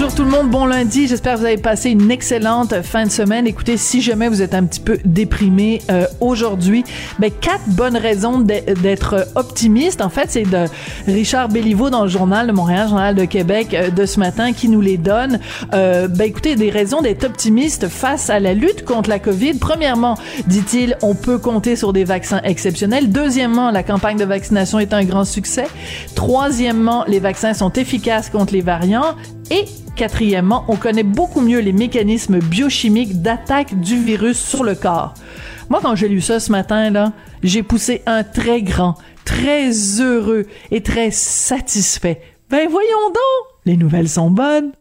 Bonjour tout le monde, bon lundi. J'espère que vous avez passé une excellente fin de semaine. Écoutez, si jamais vous êtes un petit peu déprimé euh, aujourd'hui, ben quatre bonnes raisons d'être optimiste. En fait, c'est de Richard Béliveau dans le journal de Montréal, journal de Québec euh, de ce matin qui nous les donne. Euh, ben écoutez, des raisons d'être optimiste face à la lutte contre la COVID. Premièrement, dit-il, on peut compter sur des vaccins exceptionnels. Deuxièmement, la campagne de vaccination est un grand succès. Troisièmement, les vaccins sont efficaces contre les variants. Et quatrièmement, on connaît beaucoup mieux les mécanismes biochimiques d'attaque du virus sur le corps. Moi, quand j'ai lu ça ce matin, là, j'ai poussé un très grand, très heureux et très satisfait. Ben voyons donc, les nouvelles sont bonnes.